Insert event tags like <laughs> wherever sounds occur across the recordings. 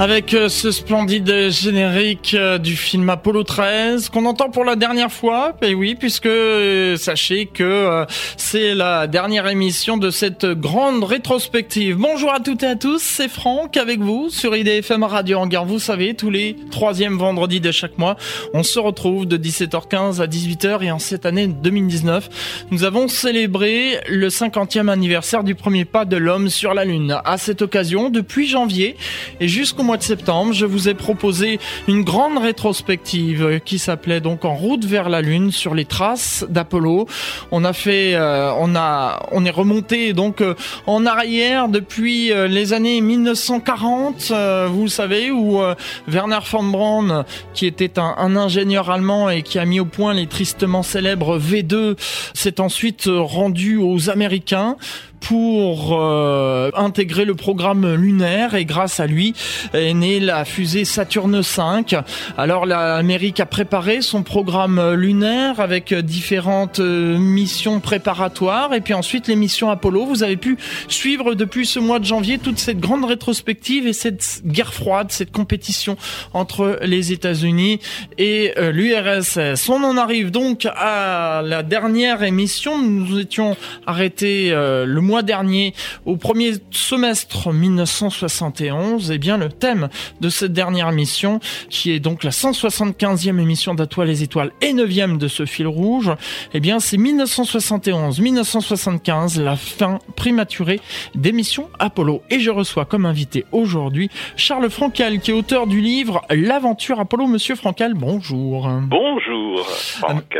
avec euh, ce splendide générique euh, du film Apollo 13 qu'on entend pour la dernière fois. Et oui, puisque euh, sachez que c'est la dernière émission de cette grande rétrospective. Bonjour à toutes et à tous, c'est Franck avec vous sur IDFM Radio Hangar. Vous savez, tous les troisièmes vendredis de chaque mois, on se retrouve de 17h15 à 18h et en cette année 2019, nous avons célébré le 50e anniversaire du premier pas de l'homme sur la Lune. À cette occasion, depuis janvier et jusqu'au mois de septembre, je vous ai proposé une grande rétrospective qui s'appelait donc En route vers la Lune sur les traces d'Apollo. On a fait, euh, on a, on est remonté donc euh, en arrière depuis euh, les années 1940, vous savez, où Werner von Braun, qui était un, un, ingénieur allemand et qui a mis au point les tristement célèbres V2, s'est ensuite rendu aux Américains pour euh, intégrer le programme lunaire et grâce à lui est née la fusée Saturne V. Alors l'Amérique a préparé son programme lunaire avec différentes euh, missions préparatoires et puis ensuite les missions Apollo. Vous avez pu suivre depuis ce mois de janvier toute cette grande rétrospective et cette guerre froide, cette compétition entre les États-Unis et euh, l'URSS. On en arrive donc à la dernière émission. Nous étions arrêtés le mois dernier, au premier semestre 1971, et eh bien le thème de cette dernière mission, qui est donc la 175e émission d'Atoile les étoiles et 9e de ce fil rouge, eh bien c'est 1971-1975, la fin prématurée des missions Apollo. Et je reçois comme invité aujourd'hui Charles Francal, qui est auteur du livre L'aventure Apollo. Monsieur Francal, bonjour. Bonjour, Franck.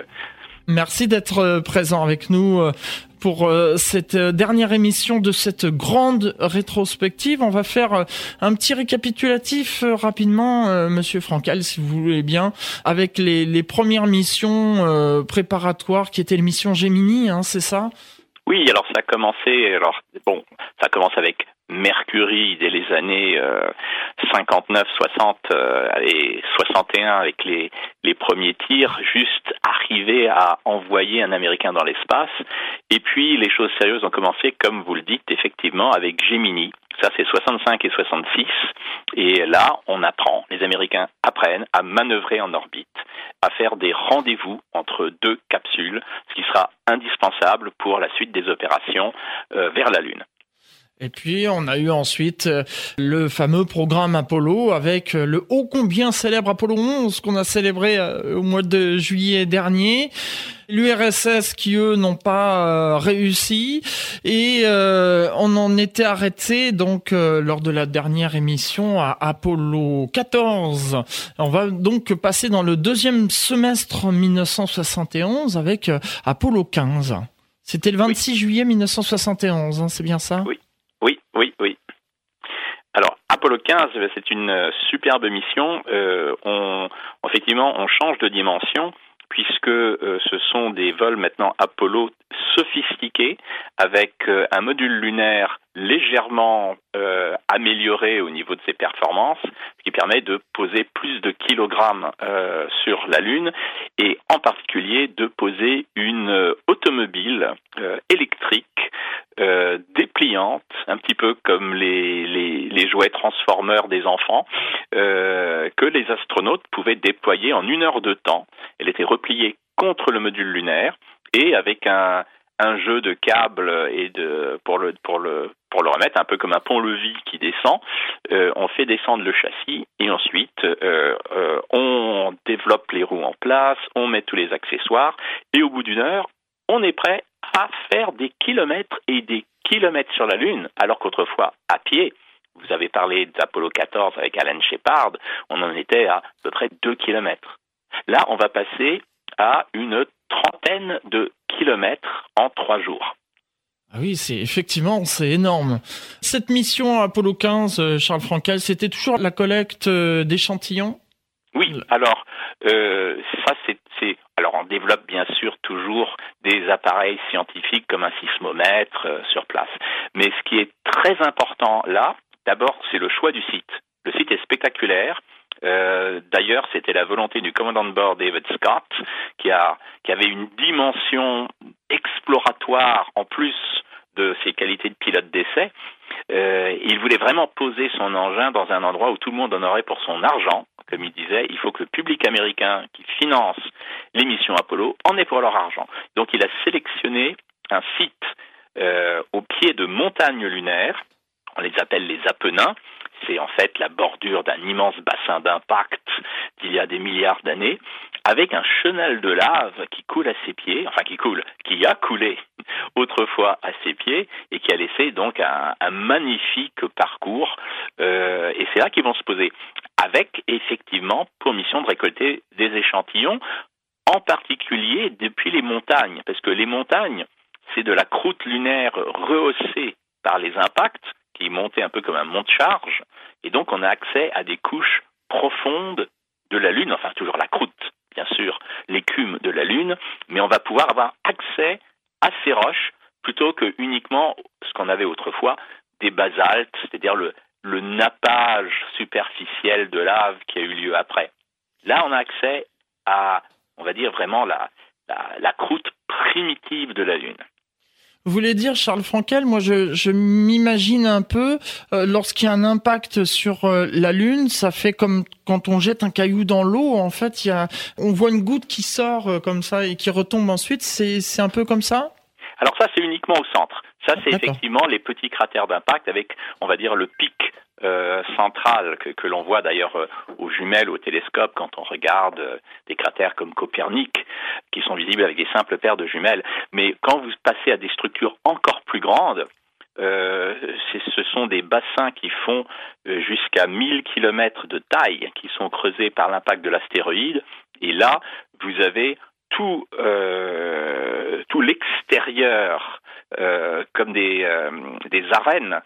Merci d'être présent avec nous euh, pour euh, cette euh, dernière émission de cette grande rétrospective. On va faire euh, un petit récapitulatif rapidement, Monsieur Francal, si vous voulez bien, avec les, les premières missions préparatoires qui étaient les missions Gemini, hein, c'est ça? Oui, alors ça a commencé. Alors bon, ça commence avec Mercury dès les années 59, 60 et 61 avec les, les premiers tirs, juste arriver à envoyer un Américain dans l'espace. Et puis les choses sérieuses ont commencé, comme vous le dites, effectivement, avec Gemini. Ça, c'est 65 et 66. Et là, on apprend, les Américains apprennent à manœuvrer en orbite, à faire des rendez-vous entre deux capsules, ce qui sera indispensable pour la suite des opérations euh, vers la Lune. Et puis on a eu ensuite euh, le fameux programme Apollo avec euh, le ô combien célèbre Apollo 11 qu'on a célébré euh, au mois de juillet dernier. L'URSS qui eux n'ont pas réussi et on en était arrêté donc lors de la dernière émission à Apollo 14. On va donc passer dans le deuxième semestre 1971 avec Apollo 15. C'était le 26 juillet 1971, hein, c'est bien ça? Oui. Oui, oui, oui. Alors, Apollo 15, c'est une euh, superbe mission. Euh, on, effectivement, on change de dimension puisque euh, ce sont des vols maintenant Apollo sophistiqués avec un module lunaire légèrement amélioré au niveau de ses performances, ce qui permet de poser plus de kilogrammes sur la Lune et en particulier de poser une automobile électrique euh, dépliante, un petit peu comme les, les, les jouets transformeurs des enfants, euh, que les astronautes pouvaient déployer en une heure de temps. Elle était repliée contre le module lunaire et avec un, un jeu de câbles et de pour le pour le pour le remettre un peu comme un pont-levis qui descend, euh, on fait descendre le châssis et ensuite euh, euh, on développe les roues en place, on met tous les accessoires et au bout d'une heure, on est prêt à faire des kilomètres et des kilomètres sur la Lune, alors qu'autrefois, à pied, vous avez parlé d'Apollo 14 avec Alan Shepard, on en était à, à peu près 2 kilomètres. Là, on va passer à une trentaine de kilomètres en trois jours. Ah oui, c'est effectivement c'est énorme. Cette mission Apollo 15, euh, Charles Frankel, c'était toujours la collecte euh, d'échantillons? Oui, alors euh, ça c'est alors on développe bien sûr toujours des appareils scientifiques comme un sismomètre euh, sur place. Mais ce qui est très important là, d'abord c'est le choix du site. Le site est spectaculaire. Euh, d'ailleurs, c'était la volonté du commandant de bord David Scott, qui, avait une dimension exploratoire en plus de ses qualités de pilote d'essai, euh, il voulait vraiment poser son engin dans un endroit où tout le monde en aurait pour son argent. Comme il disait, il faut que le public américain qui finance les missions Apollo en ait pour leur argent. Donc il a sélectionné un site euh, au pied de montagnes lunaires, on les appelle les Apennins, c'est en fait la bordure d'un immense bassin d'impact d'il y a des milliards d'années, avec un chenal de lave qui coule à ses pieds, enfin qui coule, qui a coulé <laughs> autrefois à ses pieds et qui a laissé donc un, magnifique parcours. Euh, et c'est là qu'ils vont se poser, avec effectivement pour mission de récolter des échantillons, en particulier depuis les montagnes, parce que les montagnes, c'est de la croûte lunaire rehaussée par les impacts qui montait un peu comme un mont de charge, et donc on a accès à des couches profondes de la Lune, enfin toujours la croûte, bien sûr, l'écume de la Lune, mais on va pouvoir avoir accès à ces roches plutôt que uniquement ce qu'on avait autrefois des basaltes, c'est-à-dire le, nappage superficiel de lave qui a eu lieu après. Là, on a accès à, on va dire vraiment la croûte primitive de la Lune. Vous voulez dire, Charles Frankel, moi je, je m'imagine un peu, euh, lorsqu'il y a un impact sur euh, la Lune, ça fait comme quand on jette un caillou dans l'eau, en fait, il y a, on voit une goutte qui sort euh, comme ça et qui retombe ensuite, c'est un peu comme ça? Alors ça, c'est uniquement au centre. Ça, c'est effectivement les petits cratères d'impact avec, on va dire, le pic euh, centrale que, l'on voit d'ailleurs euh, aux jumelles, au télescope, quand on regarde euh, des cratères comme Copernic, qui sont visibles avec des simples paires de jumelles. Mais quand vous passez à des structures encore plus grandes, euh, ce sont des bassins qui font jusqu'à 1000 km de taille, qui sont creusés par l'impact de l'astéroïde. Et là, vous avez tout, tout l'extérieur comme des, des arènes.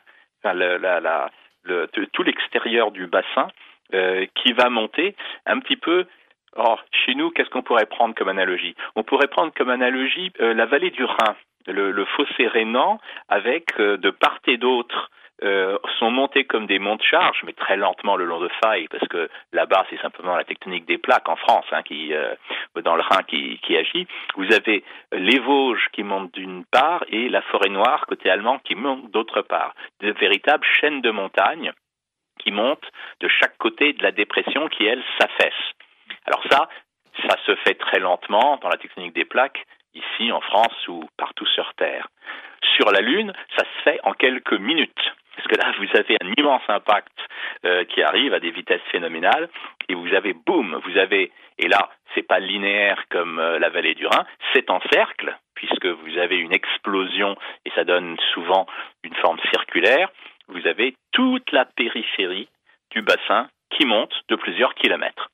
Le, tout l'extérieur du bassin euh, qui va monter un petit peu. Or, chez nous, qu'est-ce qu'on pourrait prendre comme analogie? On pourrait prendre comme analogie euh, la vallée du Rhin, le, le fossé rhénan, avec euh, de part et d'autre euh, sont montés comme des monts de charge, mais très lentement le long de failles, parce que là-bas c'est simplement la tectonique des plaques en France, hein, qui euh, dans le Rhin qui, qui, agit. Vous avez les Vosges qui montent d'une part et la forêt noire côté allemand qui monte d'autre part. De véritables chaînes de montagnes qui montent de chaque côté de la dépression qui elle s'affaisse. Alors ça, ça se fait très lentement dans la tectonique des plaques, ici en France ou partout sur Terre. Sur la Lune, ça se fait en quelques minutes. Parce que là, vous avez un immense impact euh, qui arrive à des vitesses phénoménales, et vous avez boum, vous avez, et là, c'est pas linéaire comme euh, la vallée du Rhin, c'est en cercle, puisque vous avez une explosion, et ça donne souvent une forme circulaire, vous avez toute la périphérie du bassin qui monte de plusieurs kilomètres.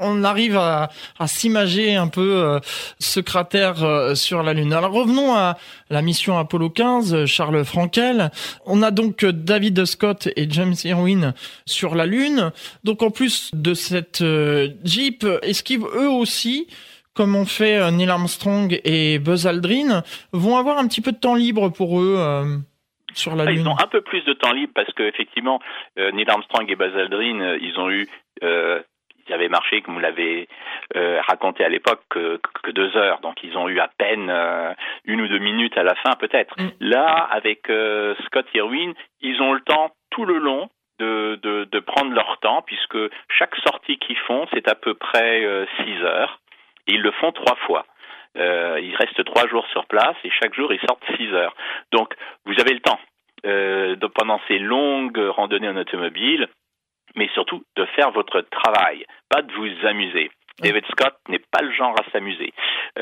On arrive à, s'imager un peu euh, ce cratère euh, sur la Lune. Alors revenons à la mission Apollo 15, Charles Frankel. On a donc David Scott et James Irwin sur la Lune. Donc en plus de cette euh, Jeep, est-ce qu'eux aussi, comme ont fait Neil Armstrong et Buzz Aldrin, vont avoir un petit peu de temps libre pour eux sur la ah, Lune Ils ont un peu plus de temps libre parce que effectivement, Neil Armstrong et Buzz Aldrin, ils ont eu avaient marché, comme vous l'avez euh, raconté à l'époque, que, deux heures. Donc ils ont eu à peine euh, une ou deux minutes à la fin, peut-être. Mm. Là, avec euh, Scott Irwin, ils ont le temps tout le long de, de, de prendre leur temps, puisque chaque sortie qu'ils font, c'est à peu près six heures. Et ils le font trois fois. Euh, ils restent trois jours sur place et chaque jour ils sortent six heures. Donc vous avez le temps euh, de, pendant ces longues randonnées en automobile mais surtout de faire votre travail, pas de vous amuser. David Scott n'est pas le genre à s'amuser.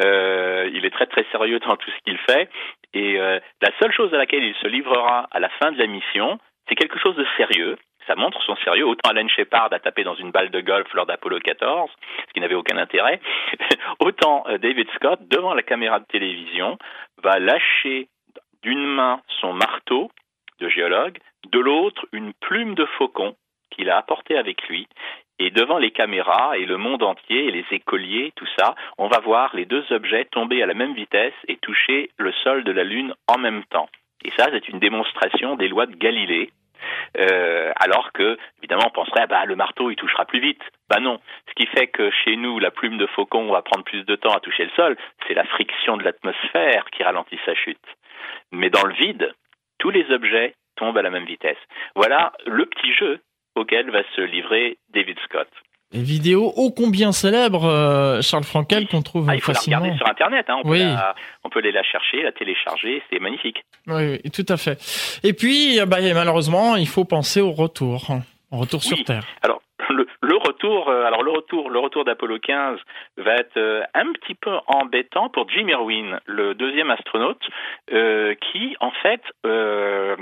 Euh, il est très très sérieux dans tout ce qu'il fait et euh, la seule chose à laquelle il se livrera à la fin de la mission, c'est quelque chose de sérieux. Ça montre son sérieux. Autant Alan Shepard a tapé dans une balle de golf lors d'Apollo 14, ce qui n'avait aucun intérêt. <laughs> Autant euh, David Scott, devant la caméra de télévision, va lâcher d'une main son marteau de géologue, de l'autre une plume de faucon qu'il a apporté avec lui. Et devant les caméras et le monde entier et les écoliers, tout ça, on va voir les deux objets tomber à la même vitesse et toucher le sol de la Lune en même temps. Et ça, c'est une démonstration des lois de Galilée. Euh, alors que, évidemment, on penserait, bah, le marteau, il touchera plus vite. Bah non. Ce qui fait que chez nous, la plume de faucon va prendre plus de temps à toucher le sol, c'est la friction de l'atmosphère qui ralentit sa chute. Mais dans le vide, tous les objets tombent à la même vitesse. Voilà le petit jeu auquel va se livrer David Scott. Les vidéos ô combien célèbres, euh, Charles Frankel, qu'on trouve ah, il faut facilement. la regarder sur Internet. Hein. On, oui. peut on peut aller la chercher, la télécharger. C'est magnifique. Oui, oui, tout à fait. Et puis, bah, malheureusement, il faut penser au retour, retour sur Terre. Alors, <laughs> le, le, retour, euh, alors le retour, le retour d'Apollo 15 va être euh, un petit peu embêtant pour Jim Irwin, le deuxième astronaute, euh, qui en fait euh,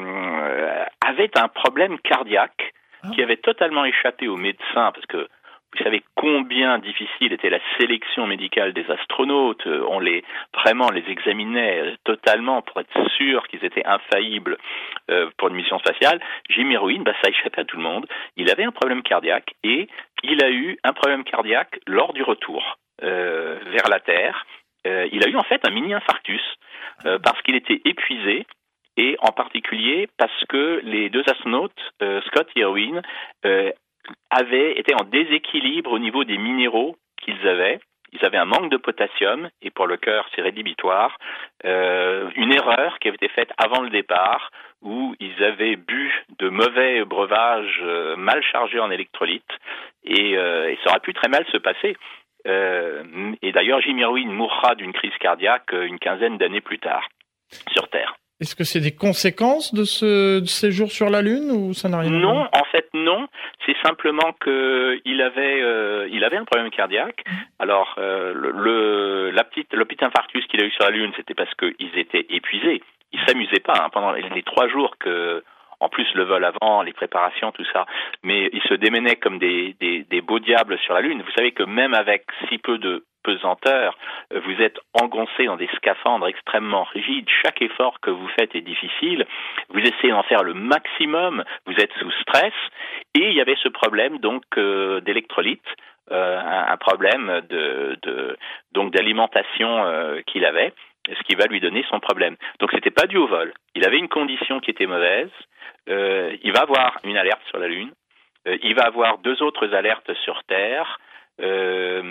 avait un problème cardiaque. Qui avait totalement échappé aux médecins parce que vous savez combien difficile était la sélection médicale des astronautes. On les vraiment les examinait totalement pour être sûr qu'ils étaient infaillibles euh, pour une mission spatiale. Jim Irwin, bah, ça échappait à tout le monde. Il avait un problème cardiaque et il a eu un problème cardiaque lors du retour euh, vers la Terre. Euh, il a eu en fait un mini infarctus parce qu'il était épuisé et en particulier parce que les deux astronautes, Scott et Irwin, avaient été en déséquilibre au niveau des minéraux qu'ils avaient. Ils avaient un manque de potassium, et pour le cœur, c'est rédhibitoire. Euh, une erreur qui avait été faite avant le départ, où ils avaient bu de mauvais breuvages euh, mal chargés en électrolytes, et, euh, ça aurait pu très mal se passer. Euh, et d'ailleurs, Jim Irwin mourra d'une crise cardiaque une quinzaine d'années plus tard sur Terre. Est-ce que c'est des conséquences de ce séjour sur la Lune ou ça n'a rien à voir Non, en fait non. C'est simplement que il avait euh, il avait un problème cardiaque. Mhm. Alors euh, le, la petite le petit infarctus qu'il a eu sur la Lune, c'était parce qu'ils étaient épuisés. Ils s'amusaient pas hein, pendant les, trois jours que en plus le vol avant, les préparations, tout ça. Mais ils se démenaient comme des, des, des beaux diables sur la Lune. Vous savez que même avec si peu de pesanteur, vous êtes engoncé dans des scaphandres extrêmement rigides, chaque effort que vous faites est difficile, vous essayez d'en faire le maximum, vous êtes sous stress, et il y avait ce problème donc euh, d'électrolyte, euh, un, problème de, de donc d'alimentation euh, qu'il avait, ce qui va lui donner son problème. Donc c'était pas dû au vol. Il avait une condition qui était mauvaise. il va avoir une alerte sur la Lune. il va avoir deux autres alertes sur Terre. Euh,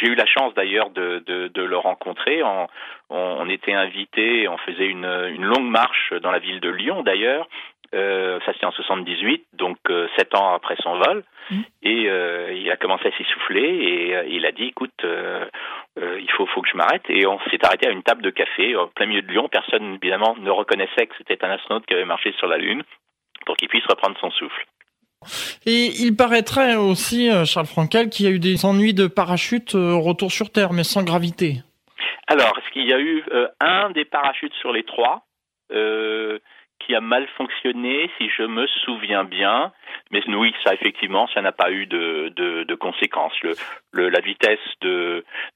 j'ai eu la chance d'ailleurs de, de, de, le rencontrer. On, on, était invité, on faisait une, une, longue marche dans la ville de Lyon d'ailleurs. Euh, ça c'était en 78, donc euh, sept ans après son vol. Mmh. Et euh, il a commencé à s'essouffler et euh, il a dit, écoute, il faut, faut que je m'arrête. Et on s'est arrêté à une table de café au plein milieu de Lyon. Personne évidemment ne reconnaissait que c'était un astronaute qui avait marché sur la Lune pour qu'il puisse reprendre son souffle. Et il paraîtrait aussi, euh, Charles Frankel, qu'il y a eu des ennuis de parachute euh, retour sur Terre, mais sans gravité. Alors, est-ce qu'il y a eu euh, un des parachutes sur les trois qui a mal fonctionné, si je me souviens bien? Mais oui, ça effectivement, ça n'a pas eu de, conséquences. La vitesse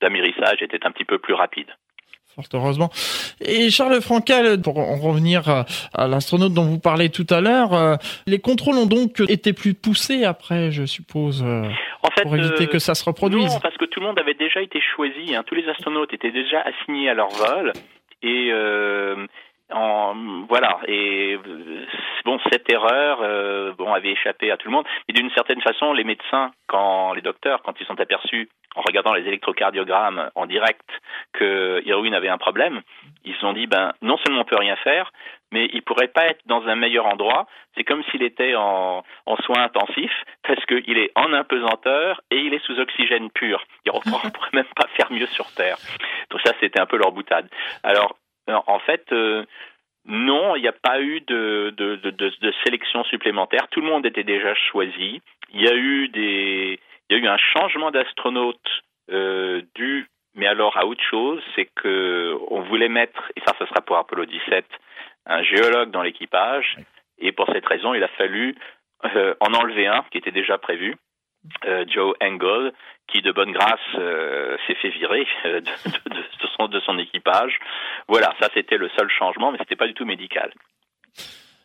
d'amérissage était un petit peu plus rapide fort heureusement. Et Charles Frankel, pour en revenir à, l'astronaute dont vous parlez tout à l'heure, euh, les contrôles ont donc été plus poussés après, je suppose, euh, pour éviter euh, que ça se reproduise. Non, parce que tout le monde avait déjà été choisi. Hein. Tous les astronautes étaient déjà assignés à leur vol. Et en, voilà. Et bon, cette erreur, bon, avait échappé à tout le monde. Et d'une certaine façon, les médecins, quand les docteurs, quand ils sont aperçus en regardant les électrocardiogrammes en direct que Irwin avait un problème, ils se sont dit ben non seulement on peut rien faire, mais il pourrait pas être dans un meilleur endroit. C'est comme s'il était en, en soins intensifs parce qu'il est en impesanteur et il est sous oxygène pur. Il ne <laughs> pourrait même pas faire mieux sur Terre. Donc ça c'était un peu leur boutade. Alors en fait. Euh, non, il n'y a pas eu de, de, de, de, sélection supplémentaire. Tout le monde était déjà choisi. Il y a eu des, il y a eu un changement d'astronaute euh, dû, mais alors à autre chose, c'est que on voulait mettre, et ça, ce sera pour Apollo 17, un géologue dans l'équipage, et pour cette raison, il a fallu euh, en enlever un qui était déjà prévu, euh, Joe Engel, qui de bonne grâce euh, s'est fait virer <laughs> de, son, de son équipage. Voilà, ça c'était le seul changement, mais c'était pas du tout médical.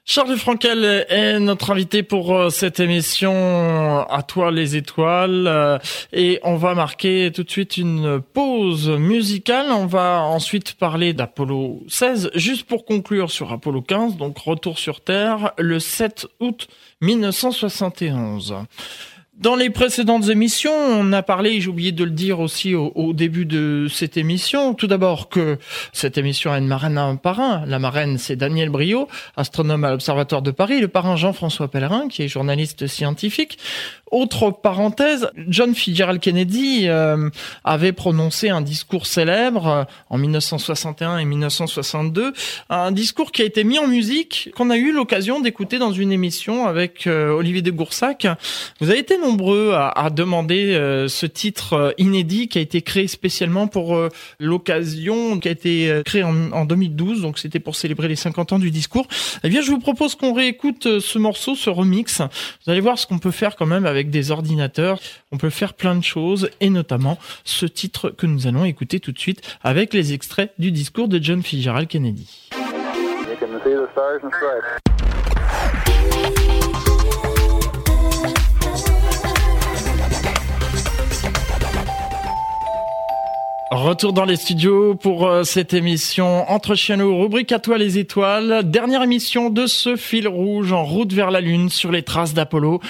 Charles Frankel est notre invité pour euh, cette émission À toi les étoiles et on va marquer tout de suite une pause musicale. On va ensuite parler d'Apollo 16 juste pour conclure sur Apollo 15 donc retour sur Terre le 7 août 1971. Dans les précédentes émissions, on a parlé, j'ai oublié de le dire aussi au, début de cette émission, tout d'abord que cette émission a une marraine à un parrain. La marraine, c'est Daniel Brio, astronome à l'Observatoire de Paris, le parrain Jean-François Pellerin, qui est journaliste scientifique. Autre parenthèse, John Fitzgerald Kennedy euh, avait prononcé un discours célèbre euh, en 1961 et 1962, un discours qui a été mis en musique, qu'on a eu l'occasion d'écouter dans une émission avec euh, Olivier de Goursac. Vous avez été nombreux à, à demander ce titre inédit qui a été créé spécialement pour l'occasion, qui a été créé en, en 2012, donc c'était pour célébrer les 50 ans du discours. Eh bien, je vous propose qu'on réécoute ce morceau, ce remix. Vous allez voir ce qu'on peut faire quand même avec des ordinateurs, on peut faire plein de choses et notamment ce titre que nous allons écouter tout de suite avec les extraits du discours de John Fitzgerald Kennedy. Retour dans les studios pour euh, cette émission Entre Chianos, rubrique à toi les étoiles. Dernière émission de ce fil rouge en route vers la Lune sur les traces d'Apollo.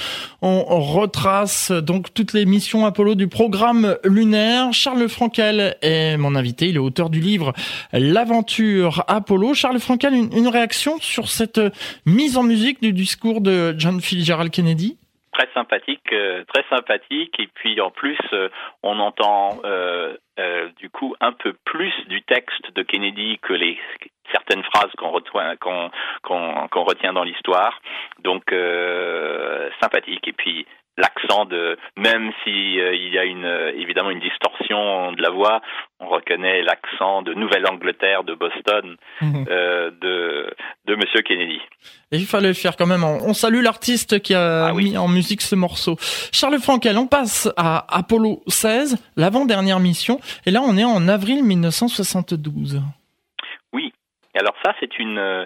On retrace donc toutes les missions Apollo du programme lunaire. Charles Frankel est mon invité. Il est auteur du livre L'aventure Apollo. Charles Frankel, une, réaction sur cette mise en musique du discours de John Fitzgerald Kennedy? Très sympathique, euh, très sympathique. Et puis en plus, euh, on entend euh, du coup un peu plus du texte de Kennedy que les certaines phrases qu'on retient, qu'on retient dans l'histoire. Donc sympathique. Et puis l'accent de même si il y a une évidemment une distorsion de la voix, on reconnaît l'accent de Nouvelle-Angleterre, de Boston, <laughs> mhm. de de Monsieur Kennedy. Et il fallait le faire quand même. On salue l'artiste qui a ah mis en musique ce morceau. Charles Frankel, on passe à Apollo 16, l'avant-dernière mission. Et là, on est en avril 1972. Oui. Alors ça, c'est une euh,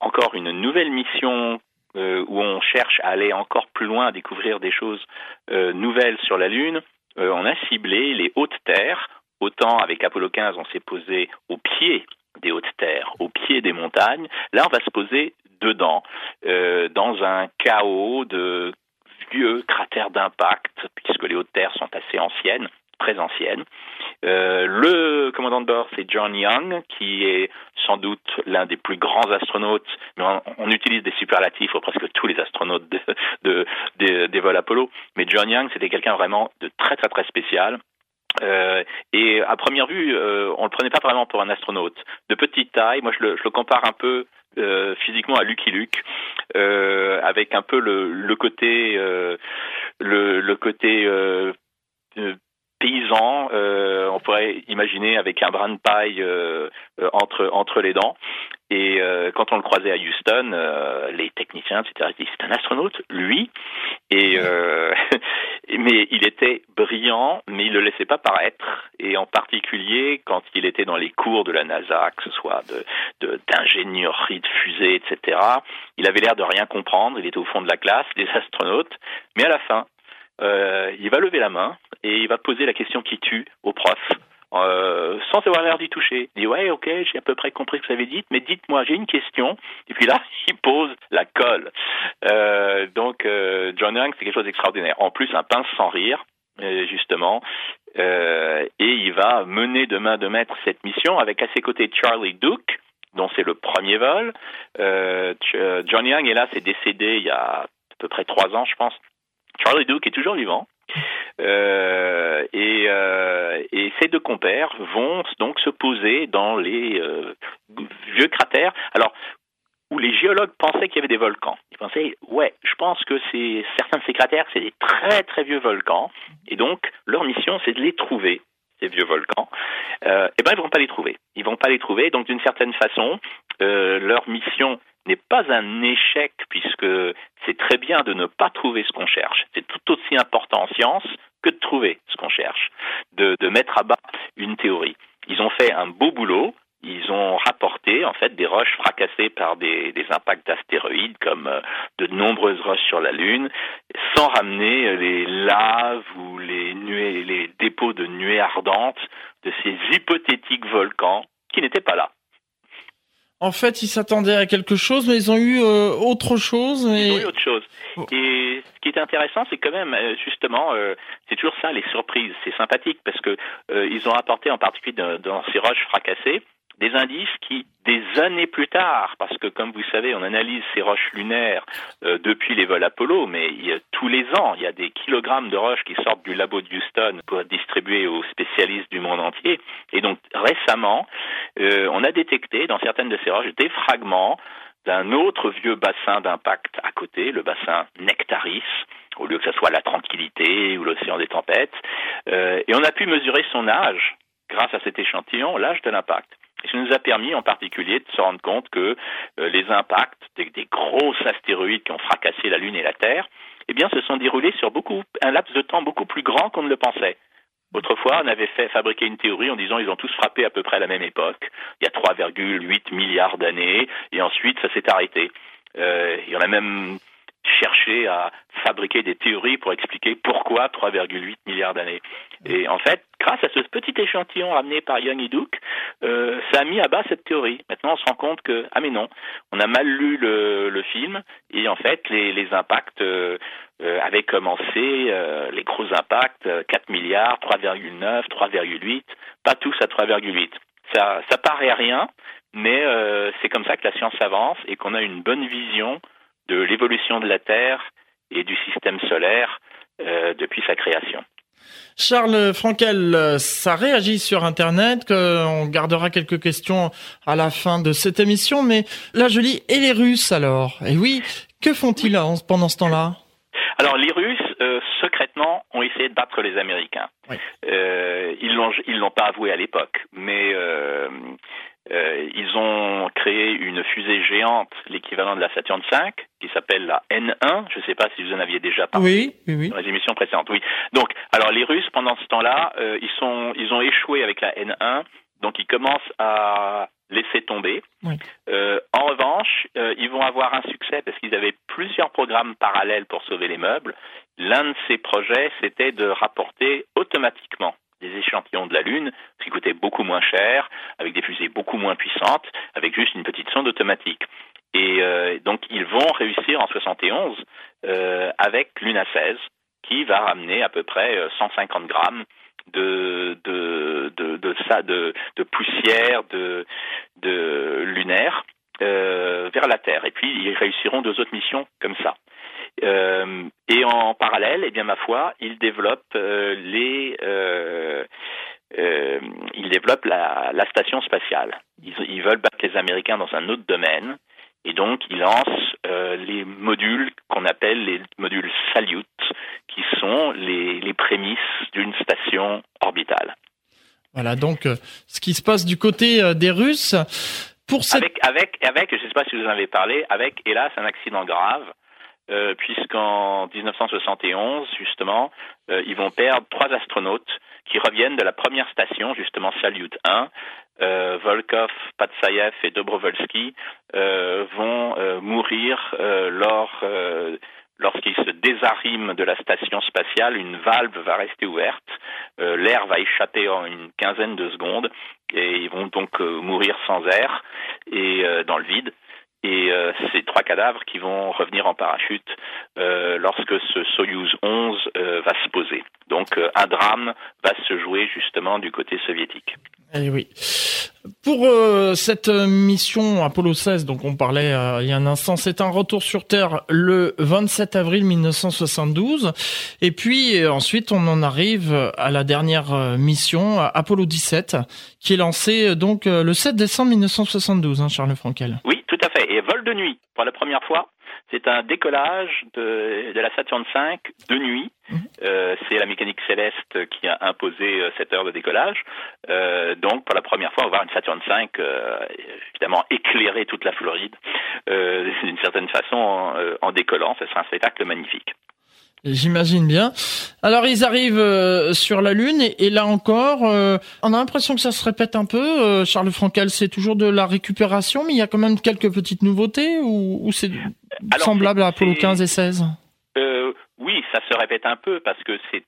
encore une nouvelle mission euh, où on cherche à aller encore plus loin, à découvrir des choses euh, nouvelles sur la Lune. on a ciblé les hautes terres. Autant avec Apollo 15, on s'est posé au pied des hautes terres, au pied des montagnes. Là, on va se poser dedans, euh, dans un chaos de vieux cratères d'impact, puisque les hautes terres sont assez anciennes, très anciennes. Euh, le commandant de bord, c'est John Young, qui est sans doute l'un des plus grands astronautes. On, utilise des superlatifs pour presque tous les astronautes de, des vols Apollo. Mais John Young, c'était quelqu'un vraiment de très très très spécial. Euh, et à première vue, euh, on le prenait pas vraiment pour un astronaute. De petite taille, moi je le, je le compare un peu euh, physiquement à Lucky Luke, euh, avec un peu le, le côté, euh, le, le, côté paysan, on pourrait imaginer avec un brin de paille entre entre les dents. Et quand on le croisait à Houston, les techniciens, etc., disaient c'est un astronaute, lui. Et <laughs> mais il était brillant, mais il ne le laissait pas paraître, et en particulier quand il était dans les cours de la NASA, que ce soit d'ingénierie de, de fusée, etc. Il avait l'air de rien comprendre, il était au fond de la classe, des astronautes, mais à la fin, euh, il va lever la main et il va poser la question qui tue au prof. Euh, sans avoir l'air d'y toucher. Il dit ouais ok j'ai à peu près compris ce que vous avez dit, mais dites-moi j'ai une question. Et puis là <laughs> il pose la colle. Euh, donc euh, John Young c'est quelque chose d'extraordinaire. En plus un pince sans rire justement. et il va mener de main de maître cette mission avec à ses côtés Charlie Duke dont c'est le premier vol. John Young est là, c'est décédé il y a à peu près trois ans je pense. Charlie Duke est toujours vivant. Euh, et, euh, ces deux compères vont donc se poser dans les euh, vieux cratères. Alors, où les géologues pensaient qu'il y avait des volcans. Ils pensaient, ouais, je pense que certains de ces cratères, c'est des très très vieux volcans, et donc leur mission, c'est de les trouver ces vieux volcans. Euh, et ben, ils vont pas les trouver. Ils vont pas les trouver. Donc, d'une certaine façon, euh, leur mission n'est pas un échec puisque c'est très bien de ne pas trouver ce qu'on cherche. C'est tout aussi important en science que de trouver ce qu'on cherche, de, de mettre à bas une théorie. Ils ont fait un beau boulot. Ils ont rapporté en fait des roches fracassées par des, des impacts d'astéroïdes, comme euh, de nombreuses roches sur la Lune, sans ramener les laves ou les, nuées, les dépôts de nuées ardentes de ces hypothétiques volcans qui n'étaient pas là. En fait, ils s'attendaient à quelque chose, mais ils ont eu autre chose. Ils ont eu autre chose. Oh. Et ce qui est intéressant, c'est quand même justement, c'est toujours ça, les surprises. C'est sympathique parce que ils ont apporté en particulier dans ces roches fracassées des indices qui, des années plus tard, parce que comme vous savez, on analyse ces roches lunaires euh, depuis les vols Apollo, mais tous les ans, il y a des kilogrammes de roches qui sortent du labo de Houston pour être distribués aux spécialistes du monde entier. Et donc récemment, euh, on a détecté dans certaines de ces roches des fragments d'un autre vieux bassin d'impact à côté, le bassin Nectaris, au lieu que ce soit la tranquillité ou l'océan des tempêtes. Euh, et on a pu mesurer son âge grâce à cet échantillon, l'âge de l'impact. Ça nous a permis en particulier de se rendre compte que euh, les impacts des, des, gros astéroïdes qui ont fracassé la Lune et la Terre, eh bien, se sont déroulés sur beaucoup, un laps de temps beaucoup plus grand qu'on ne le pensait. Autrefois, on avait fait fabriquer une théorie en disant ils ont tous frappé à peu près à la même époque, il y a 3,8 milliards d'années, et ensuite ça s'est arrêté. Euh, il y en a même cherché à fabriquer des théories pour expliquer pourquoi 3,8 milliards d'années. Et en fait, grâce à ce petit échantillon ramené par Young et Duke, euh, ça a mis à bas cette théorie. Maintenant, on se rend compte que, ah mais non, on a mal lu le, le film, et en fait, les, les impacts euh, euh avaient commencé, euh, les gros impacts, 4 milliards, 3,9, 3,8, pas tous à 3,8. Ça, ça paraît rien, mais c'est comme ça que la science avance et qu'on a une bonne vision de l'évolution de la Terre et du système solaire euh, depuis sa création. Charles Frankel, ça réagit sur Internet, on gardera quelques questions à la fin de cette émission, mais là je lis, et les Russes alors? Et oui, que font-ils pendant ce temps-là? Alors les Russes, euh, secrètement, ont essayé de battre les Américains. Euh, ils l'ont ils l'ont pas avoué à l'époque, mais euh, ils ont créé une fusée géante, l'équivalent de la Saturn V, qui s'appelle la N1. Je ne sais pas si vous en aviez déjà parlé oui, oui, oui. dans les émissions précédentes. Oui. Donc, alors les Russes, pendant ce temps-là, euh, ils sont, ils ont échoué avec la N1, donc ils commencent à laisser tomber. Oui. Euh, en revanche, euh, ils vont avoir un succès parce qu'ils avaient plusieurs programmes parallèles pour sauver les meubles. L'un de ces projets, c'était de rapporter automatiquement des échantillons de la Lune, ce qui coûtait beaucoup moins cher, avec des fusées beaucoup moins puissantes, avec juste une petite sonde automatique. Et euh, donc ils vont réussir en 71 euh, avec Luna 16, qui va ramener à peu près 150 euh, grammes de de de de, de, de poussière de de lunaire vers la Terre. Et puis ils réussiront deux autres missions comme ça. Euh, et en parallèle, eh bien ma foi, ils développent euh, les euh, euh, développent la, la station spatiale. Ils, ils, veulent battre les Américains dans un autre domaine. Et donc, ils lancent euh, les modules qu'on appelle les modules Salyut, qui sont les, les prémices d'une station orbitale. Voilà, donc ce qui se passe du côté des Russes. Pour cette... avec, avec, avec, je ne sais pas si vous en avez parlé, avec, hélas, un accident grave euh, puisqu'en 1971, justement, euh, ils vont perdre trois astronautes qui reviennent de la première station, justement Salyut 1. Euh, Volkov, Patsayev et Dobrovolsky euh, vont euh, mourir lors lorsqu'ils se désariment de la station spatiale, une valve va rester ouverte, l'air va échapper en une quinzaine de secondes et ils vont donc mourir sans air et dans le vide et euh, ces trois cadavres qui vont revenir en parachute euh, lorsque ce Soyuz 11 euh, va se poser. Donc euh, un drame va se jouer justement du côté soviétique. Eh oui. Pour euh, cette mission Apollo 16, donc on parlait il y a un instant, c'est un retour sur Terre le 27 avril 1972. Et puis ensuite, on en arrive à la dernière mission, Apollo 17, qui est lancée donc le 7 décembre 1972, hein, Charles Frankel. Oui. Et vol de nuit pour la première fois. C'est un décollage de, de, la Saturn V de nuit. Mhm. Euh, c'est la mécanique céleste qui a imposé euh, cette heure de décollage. Euh, donc, pour la première fois, on va voir une Saturn V, euh, évidemment, éclairer toute la Floride d'une certaine façon en, en décollant. Ce sera un spectacle magnifique. J'imagine bien. Alors ils arrivent euh, sur la Lune et, là encore, euh, on a l'impression que ça se répète un peu. Euh, Charles Frankel, c'est toujours de la récupération, mais il y a quand même quelques petites nouveautés ou, ou c'est semblable à Apollo 15 et 16 Oui, ça se répète un peu parce que c'est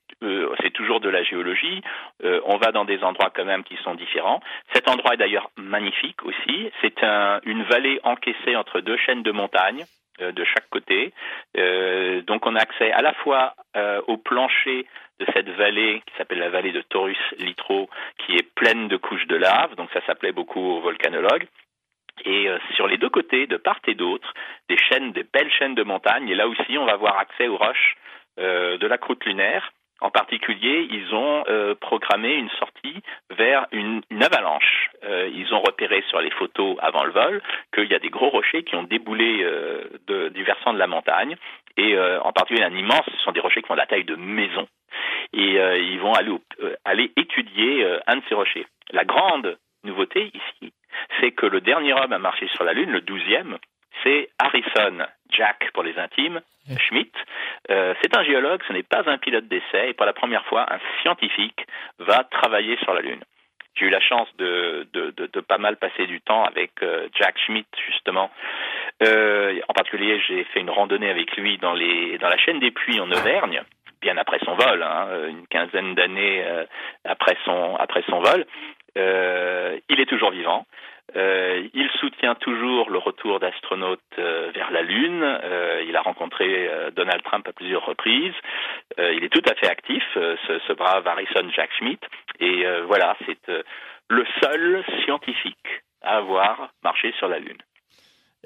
c'est toujours de la géologie. on va dans des endroits quand même qui sont différents. Cet endroit est d'ailleurs magnifique aussi. C'est un, une vallée encaissée entre deux chaînes de montagnes de chaque côté. donc on a accès à la fois au plancher de cette vallée qui s'appelle la vallée de Taurus Litro, qui est pleine de couches de lave, donc ça s'appelait beaucoup aux volcanologues. Et euh, sur les deux côtés, de part et d'autre, des chaînes, des belles chaînes de montagnes. Et là aussi, on va avoir accès aux roches euh, de la croûte lunaire. En particulier, ils ont euh, programmé une sortie vers une, avalanche. ils ont repéré sur les photos avant le vol qu'il y a des gros rochers qui ont déboulé du versant de la montagne. Et en particulier, un immense, ce sont des rochers qui font la taille de maisons. Et ils vont aller, aller étudier un de ces rochers. La grande nouveauté ici, c'est que le dernier homme à marcher sur la Lune, le douzième, c'est Harrison, Jack pour les intimes, Schmidt. Euh, c'est un géologue, ce n'est pas un pilote d'essai, et pour la première fois, un scientifique va travailler sur la Lune. J'ai eu la chance de, de, pas mal passer du temps avec euh, Jack Schmidt, justement. Euh, en particulier, j'ai fait une randonnée avec lui dans, les, dans la chaîne des puits en Auvergne, bien après son vol, hein, une quinzaine d'années après, son, après son vol. il est toujours vivant. Euh, il soutient toujours le retour d'astronautes euh, vers la Lune. Euh, il a rencontré Donald Trump à plusieurs reprises. il est tout à fait actif, ce, brave Harrison Jack Schmidt. Et voilà, c'est le seul scientifique à avoir marché sur la Lune.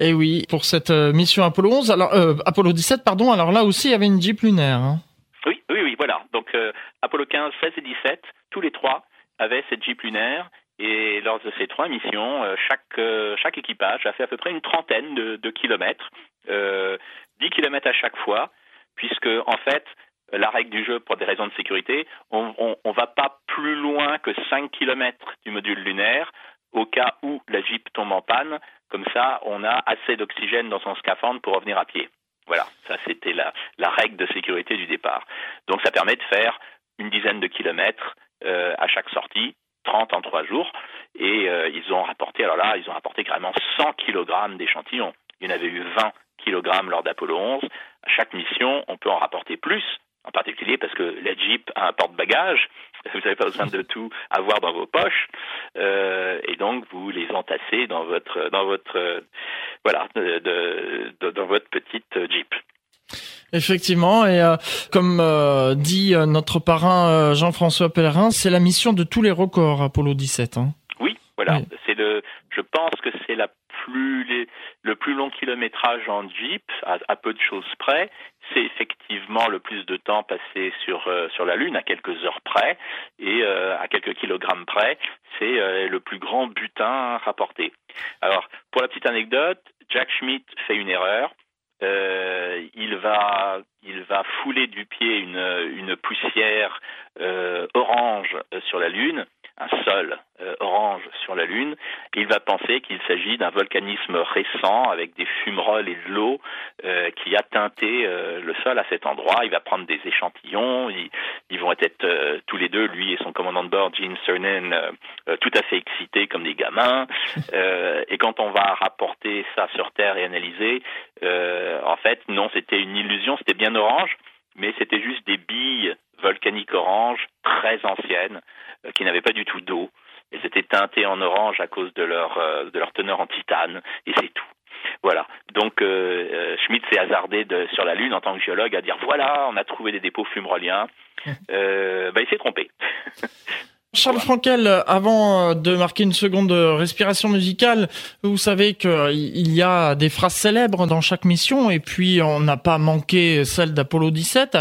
Et eh oui, pour cette mission Apollo 11, alors Apollo 17, pardon. Alors là aussi, il y avait une Jeep lunaire. Hein. Oui, oui, oui, voilà. Donc Apollo 15, 16 et 17, tous les trois avaient cette Jeep lunaire et lors de ces trois missions, euh, chaque, euh, chaque équipage a fait à peu près une trentaine de, kilomètres, euh, 10 kilomètres à chaque fois, puisque en fait, la règle du jeu, pour des raisons de sécurité, on ne va pas plus loin que 5 kilomètres du module lunaire au cas où la Jeep tombe en panne. Comme ça, on a assez d'oxygène dans son scaphandre pour revenir à pied. Voilà, ça c'était la, la règle de sécurité du départ. Donc ça permet de faire une dizaine de kilomètres euh, à chaque sortie 30 en 3 jours. Et euh, ils ont rapporté, alors là, ils ont rapporté carrément 100 kg d'échantillons. Il y en avait eu 20 kg lors d'Apollo 11. À chaque mission, on peut en rapporter plus, en particulier parce que la Jeep a un porte-bagages. <laughs> Vous n'avez pas besoin de tout avoir dans vos poches. Euh, et donc, vous les entassez dans votre, dans votre, voilà, dans votre petite Jeep. Effectivement, et euh, comme euh, dit euh, notre parrain Jean-François Pellerin, c'est la mission de tous les records Apollo 17. Hein. Oui, voilà. C'est le. Je pense que c'est la plus le plus long kilométrage en Jeep, à, peu de choses près. C'est effectivement le plus de temps passé sur sur la Lune, à quelques heures près, et à quelques kilogrammes près. C'est le plus grand butin rapporté. Alors, pour la petite anecdote, Jack Schmidt fait une erreur il va il va fouler du pied une, une poussière euh, orange sur la Lune un sol euh, orange sur la Lune, il va penser qu'il s'agit d'un volcanisme récent avec des fumerolles et de l'eau euh, qui a teinté euh, le sol à cet endroit. Il va prendre des échantillons, ils, vont être tous les deux, lui et son commandant de bord, Gene Cernan, tout à fait excités comme des gamins. <laughs> et quand on va rapporter ça sur Terre et analyser, en fait, non, c'était une illusion, c'était bien orange, mais c'était juste des billes volcaniques oranges très anciennes euh, qui n'avaient pas du tout d'eau. Elles étaient teintées en orange à cause de leur, euh, de leur teneur en titane, et c'est tout. Voilà. Donc euh, Schmidt s'est hasardé de, sur la Lune en tant que géologue à dire voilà, on a trouvé des dépôts fumeroliens. <laughs> Euh, bah, il s'est trompé. <laughs> Charles Frankel, avant euh, de marquer une seconde respiration musicale, vous savez qu'il y a des phrases célèbres dans chaque mission et puis on n'a pas manqué celle d'Apollo 17.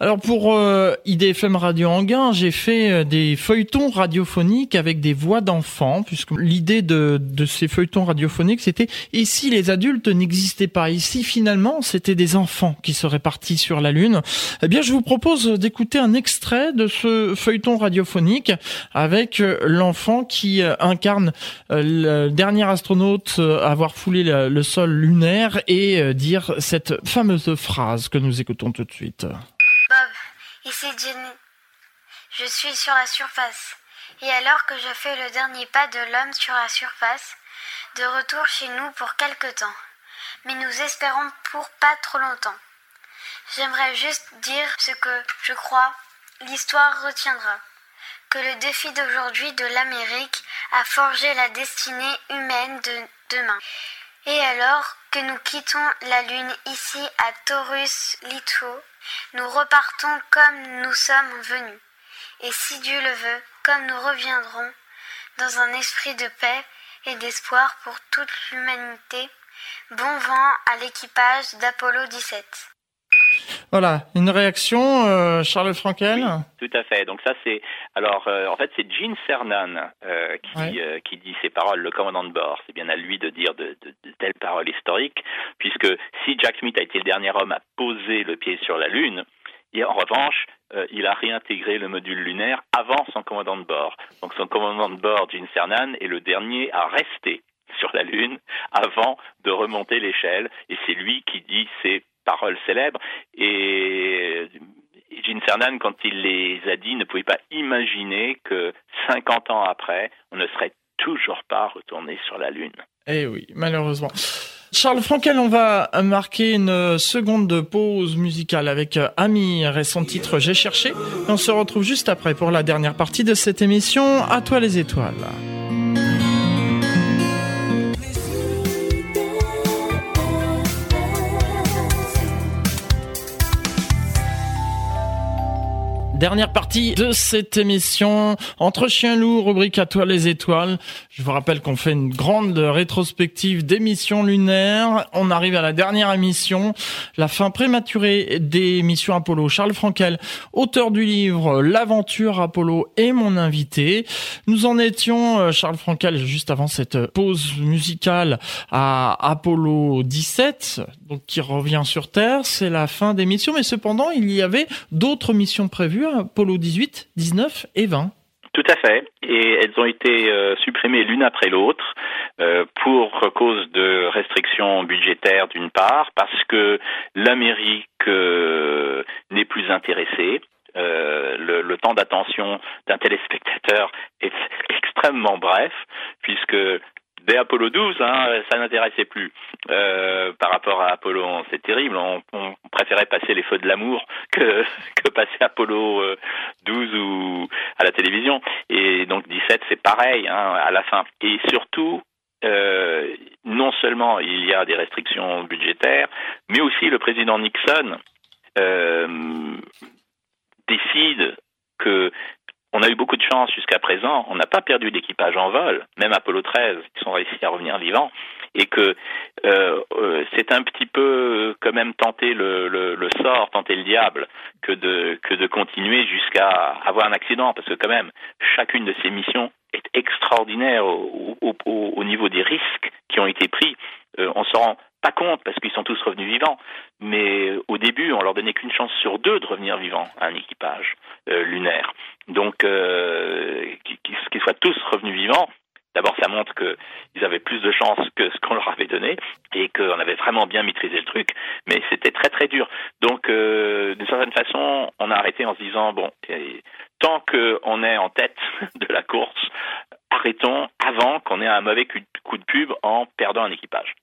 Alors pour euh, IDFM Radio Anguin, j'ai fait euh, des feuilletons radiophoniques avec des voix d'enfants puisque l'idée de, de ces feuilletons radiophoniques c'était et si les adultes n'existaient pas? Ici finalement c'était des enfants qui seraient partis sur la Lune? Eh bien je vous propose d'écouter un extrait de ce feuilleton radiophonique avec euh, l'enfant qui euh, incarne euh, le dernier astronaute à avoir foulé le, sol lunaire et dire cette fameuse phrase que nous écoutons tout de suite. Bob, ici Jenny. Je suis sur la surface. Et alors que je fais le dernier pas de l'homme sur la surface, de retour chez nous pour quelque temps. Mais nous espérons pour pas trop longtemps. J'aimerais juste dire ce que je crois l'histoire retiendra que le défi d'aujourd'hui de l'Amérique a forgé la destinée humaine de demain. Et alors que nous quittons la Lune ici à Taurus Litho, nous repartons comme nous sommes venus. Et si Dieu le veut, comme nous reviendrons, dans un esprit de paix et d'espoir pour toute l'humanité, bon vent à l'équipage d'Apollo 17. Voilà, une réaction, euh, Charles Frankel Tout à fait. Donc ça c'est alors euh, en fait c'est Gene Cernan euh, qui qui dit ces paroles, le commandant de bord. C'est bien à lui de dire de, de, de, telles paroles historiques, puisque si Jack Smith a été le dernier homme à poser le pied sur la Lune, et en revanche, il a réintégré le module lunaire avant son commandant de bord. Donc son commandant de bord, Gene Cernan, est le dernier à rester sur la Lune avant de remonter l'échelle, et c'est lui qui dit ces paroles célèbres. Et Gene Cernan, quand il les a dit, ne pouvait pas imaginer que 50 ans après, on ne serait toujours pas retourné sur la Lune. Eh oui, malheureusement. Charles Frankel, on va marquer une seconde pause musicale avec Amir et son titre J'ai cherché. on se retrouve juste après pour la dernière partie de cette émission. À toi les étoiles. Dernière partie de cette émission entre chien loup, rubrique à toi les étoiles. Je vous rappelle qu'on fait une grande rétrospective d'émissions lunaires. On arrive à la dernière émission, la fin prématurée des missions Apollo. Charles Frankel, auteur du livre L'aventure Apollo est mon invité. Nous en étions, euh, Charles Frankel, juste avant cette pause musicale à Apollo 17, qui revient sur Terre. C'est la fin des missions, mais cependant, il y avait d'autres missions prévues Polo 18, 19 et 20. Tout à fait. Et elles ont été euh, supprimées l'une après l'autre euh, pour cause de restrictions budgétaires d'une part, parce que l'Amérique euh, n'est plus intéressée. Le, temps d'attention d'un téléspectateur est extrêmement bref, puisque Dès Apollo 12, hein, ça n'intéressait plus. Euh, par rapport à Apollo 11, c'est terrible. On, préférait passer les feux de l'amour <laughs> que, passer Apollo 12 euh, ou à la télévision. Et donc 17, c'est pareil hein, à la fin. Et surtout, euh, non seulement il y a des restrictions budgétaires, mais aussi le président Nixon décide que on a eu beaucoup de chance jusqu'à présent. On n'a pas perdu d'équipage en vol, même Apollo 13, ils sont réussi à revenir vivants, et que euh, euh, c'est un petit peu quand même tenter le, sort, tenter le diable, que de que de continuer jusqu'à avoir un accident, parce que quand même chacune de ces missions est extraordinaire au niveau des risques qui ont été pris. Euh, on se rend pas compte parce qu'ils sont tous revenus vivants, mais au début, on leur donnait qu'une chance sur deux de revenir vivants à un équipage euh, lunaire. Donc, euh, qu'ils soient tous revenus vivants, D'abord, ça montre qu'ils avaient plus de chance que ce qu'on leur avait donné et qu'on avait vraiment bien maîtrisé le truc, mais c'était très très dur. Donc, euh, d'une certaine façon, on a arrêté en se disant bon, tant qu'on est en tête <laughs> de la course, arrêtons avant qu'on ait un mauvais coup de pub en perdant un équipage.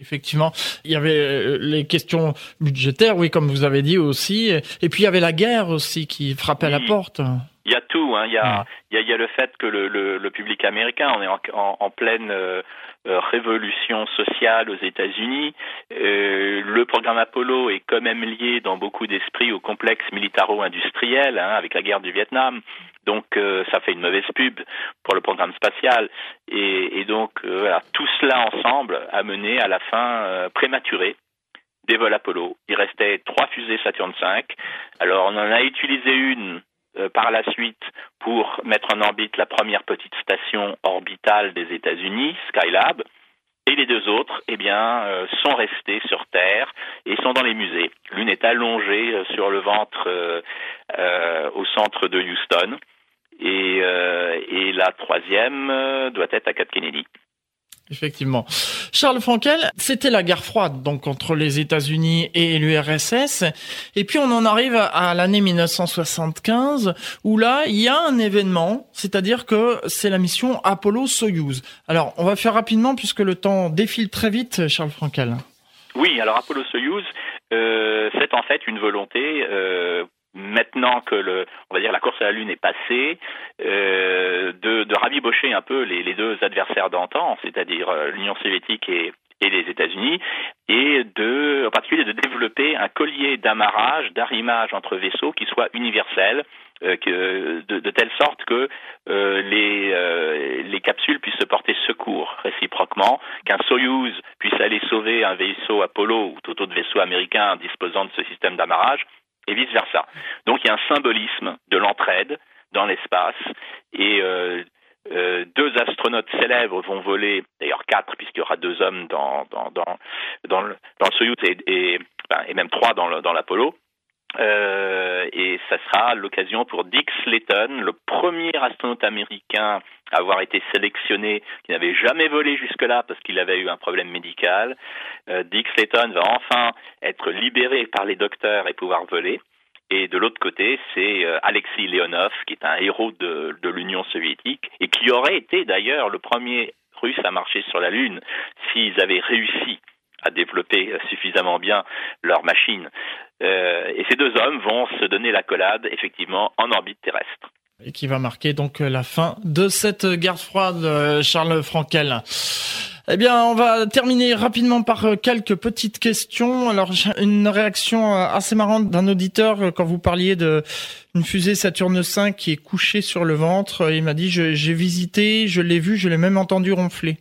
Effectivement, il y avait euh, les questions budgétaires, oui, comme vous avez dit aussi, et puis il y avait la guerre aussi qui frappait à la porte. Il y a tout, hein. il, y a, il y le fait que le, le, le public américain, on est en, en, en pleine euh, euh, révolution sociale aux États-Unis. Euh, le programme Apollo est quand même lié dans beaucoup d'esprits au complexe militaro-industriel, hein, avec la guerre du Vietnam. Donc euh, ça fait une mauvaise pub pour le programme spatial. Et, donc euh, voilà, tout cela ensemble a mené à la fin euh, prématurée des vols Apollo. Il restait trois fusées Saturn V. Alors on en a utilisé une par la suite pour mettre en orbite la première petite station orbitale des États-Unis, Skylab. Et les deux autres, eh bien, sont restés sur Terre et sont dans les musées. L'une est allongée sur le ventre au centre de Houston et, et la troisième doit être à Cap Kennedy. Effectivement. Charles Frankel, c'était la guerre froide, donc entre les États-Unis et l'URSS. Et puis on en arrive à l'année 1975, où là, il y a un événement, c'est-à-dire que c'est la mission Apollo-Soyuz. Alors, on va faire rapidement, puisque le temps défile très vite, Charles Frankel. Oui, alors Apollo-Soyuz, euh, c'est en fait une volonté euh, maintenant que le, on va dire la course à la Lune est passée, euh, de, de rabibocher un peu les, deux adversaires d'antan, c'est-à-dire euh, l'Union soviétique et, les États-Unis, et de, en particulier de développer un collier d'amarrage, d'arrimage entre vaisseaux qui soit universel, euh, de, telle sorte que les, les capsules puissent se porter secours réciproquement, qu'un Soyuz puisse aller sauver un vaisseau Apollo ou tout autre vaisseau américain disposant de ce système d'amarrage, et vice versa. Donc il y a un symbolisme de l'entraide dans l'espace et euh, euh, deux astronautes célèbres vont voler, d'ailleurs quatre puisqu'il y aura deux hommes dans dans dans le, dans le Soyuz et, même trois dans l'Apollo. Euh, et ça sera l'occasion pour Dick Slayton, le premier astronaute américain à avoir été sélectionné, qui n'avait jamais volé jusque-là parce qu'il avait eu un problème médical. Euh, Dick Slayton va enfin être libéré par les docteurs et pouvoir voler. Et de l'autre côté, c'est euh, Leonov, qui est un héros de, de l'Union soviétique et qui aurait été d'ailleurs le premier russe à marcher sur la Lune s'ils avaient réussi à développer suffisamment bien leur machine. Euh, et ces deux hommes vont se donner l'accolade, effectivement, en orbite terrestre. Et qui va marquer donc la fin de cette guerre froide, euh, Charles Frankel. Eh bien, on va terminer rapidement par euh, quelques petites questions. Alors, une réaction assez marrante d'un auditeur quand vous parliez de une fusée Saturne V qui est couchée sur le ventre. Il m'a dit, j'ai visité, je l'ai vu, je l'ai même entendu ronfler.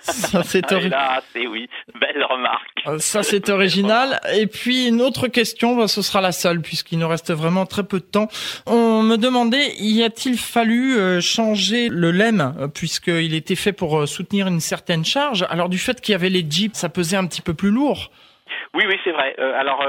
Ça, c'est original. oui, belle remarque. Euh, ça, c'est original. Et puis, une autre question, bah, ce sera la seule, puisqu'il nous reste vraiment très peu de temps. On me demandait, y a-t-il fallu euh, changer le LEM, euh, puisqu'il était fait pour soutenir une certaine charge? Alors, du fait qu'il y avait les jeeps, ça pesait un petit peu plus lourd Oui, oui, c'est vrai. alors,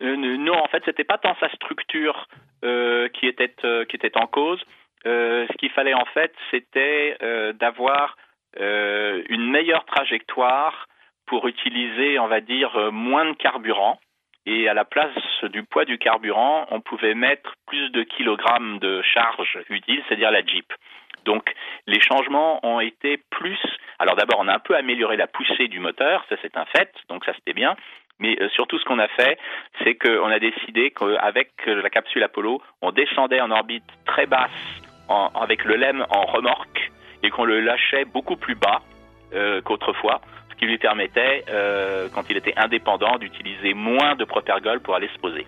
non, en fait, c'était pas tant sa structure qui, était, qui était en cause. ce qu'il fallait, en fait, c'était d'avoir euh, une meilleure trajectoire pour utiliser, on va dire, euh, moins de carburant. Et à la place du poids du carburant, on pouvait mettre plus de kilogrammes de charge utile, c'est-à-dire la Jeep. Donc les changements ont été plus. Alors d'abord, on a un peu amélioré la poussée du moteur, ça c'est un fait, donc ça c'était bien. Mais euh, surtout, ce qu'on a fait, c'est qu'on a décidé qu'avec la capsule Apollo, on descendait en orbite très basse avec le LEM en remorque et qu'on le lâchait beaucoup plus bas euh, qu'autrefois, ce qui lui permettait, euh, quand il était indépendant, d'utiliser moins de propergol pour aller se poser.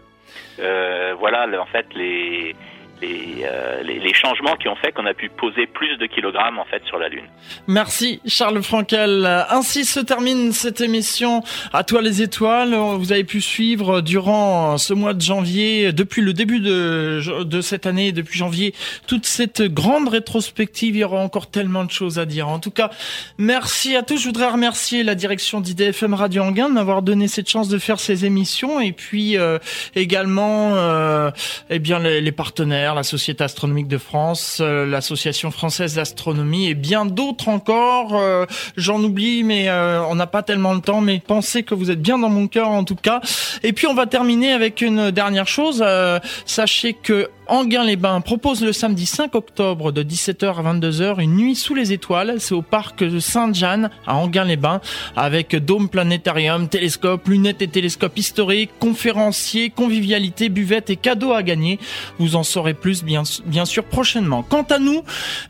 Euh, voilà en fait les, euh, les, les, changements qui ont fait qu'on a pu poser plus de kilogrammes en fait sur la Lune. Merci Charles Frankel. Ainsi se termine cette émission À toi les étoiles. Vous avez pu suivre durant ce mois de janvier, depuis le début de, de cette année, depuis janvier, toute cette grande rétrospective. Il y aura encore tellement de choses à dire. En tout cas, merci à tous. Je voudrais remercier la direction d'IDFM Radio Anguin de m'avoir donné cette chance de faire ces émissions et puis euh, également euh, eh bien les, les partenaires la Société astronomique de France, euh, l'Association française d'astronomie et bien d'autres encore. Euh, j'en oublie, mais euh, on n'a pas tellement le temps. Mais pensez que vous êtes bien dans mon cœur en tout cas. Et puis on va terminer avec une dernière chose. sachez que Anguin-les-Bains propose le samedi 5 octobre de 17h à 22h une nuit sous les étoiles. C'est au parc de Sainte-Jeanne à Anguin-les-Bains avec dôme planétarium, télescope, lunettes et télescope historiques, conférenciers, convivialité, buvette et cadeaux à gagner. Vous en saurez plus bien, bien sûr prochainement. Quant à nous,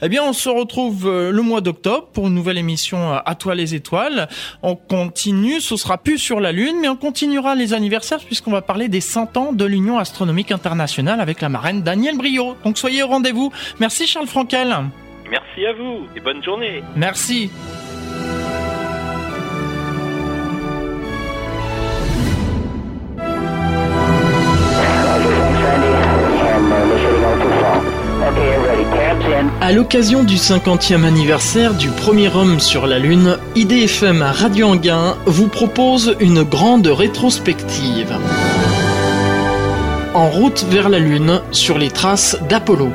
eh bien on se retrouve euh, le mois d'octobre pour une nouvelle émission euh, à toi les étoiles. On continue, ce sera plus sur la Lune, mais on continuera les anniversaires puisqu'on va parler des 100 ans de l'Union astronomique internationale avec la marraine Daniel Brio. Donc soyez au rendez-vous. Merci Charles Frankel. Merci à vous et bonne journée. Merci. À l'occasion du 50e anniversaire du premier homme sur la Lune, IDFM Radio Anguin vous propose une grande rétrospective en route vers la Lune sur les traces d'Apollo.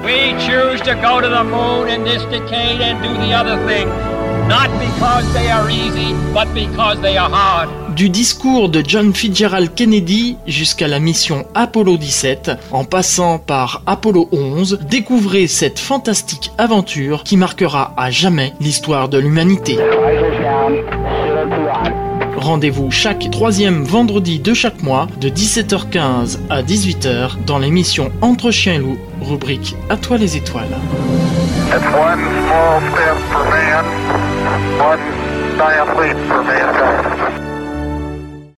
Du discours de John Fitzgerald Kennedy jusqu'à la mission Apollo 17, en passant par Apollo 11, découvrez cette fantastique aventure qui marquera à jamais l'histoire de l'humanité. Rendez-vous chaque troisième vendredi de chaque mois de 17h15 à 18h dans l'émission Entre chiens et loups, rubrique À toi les étoiles.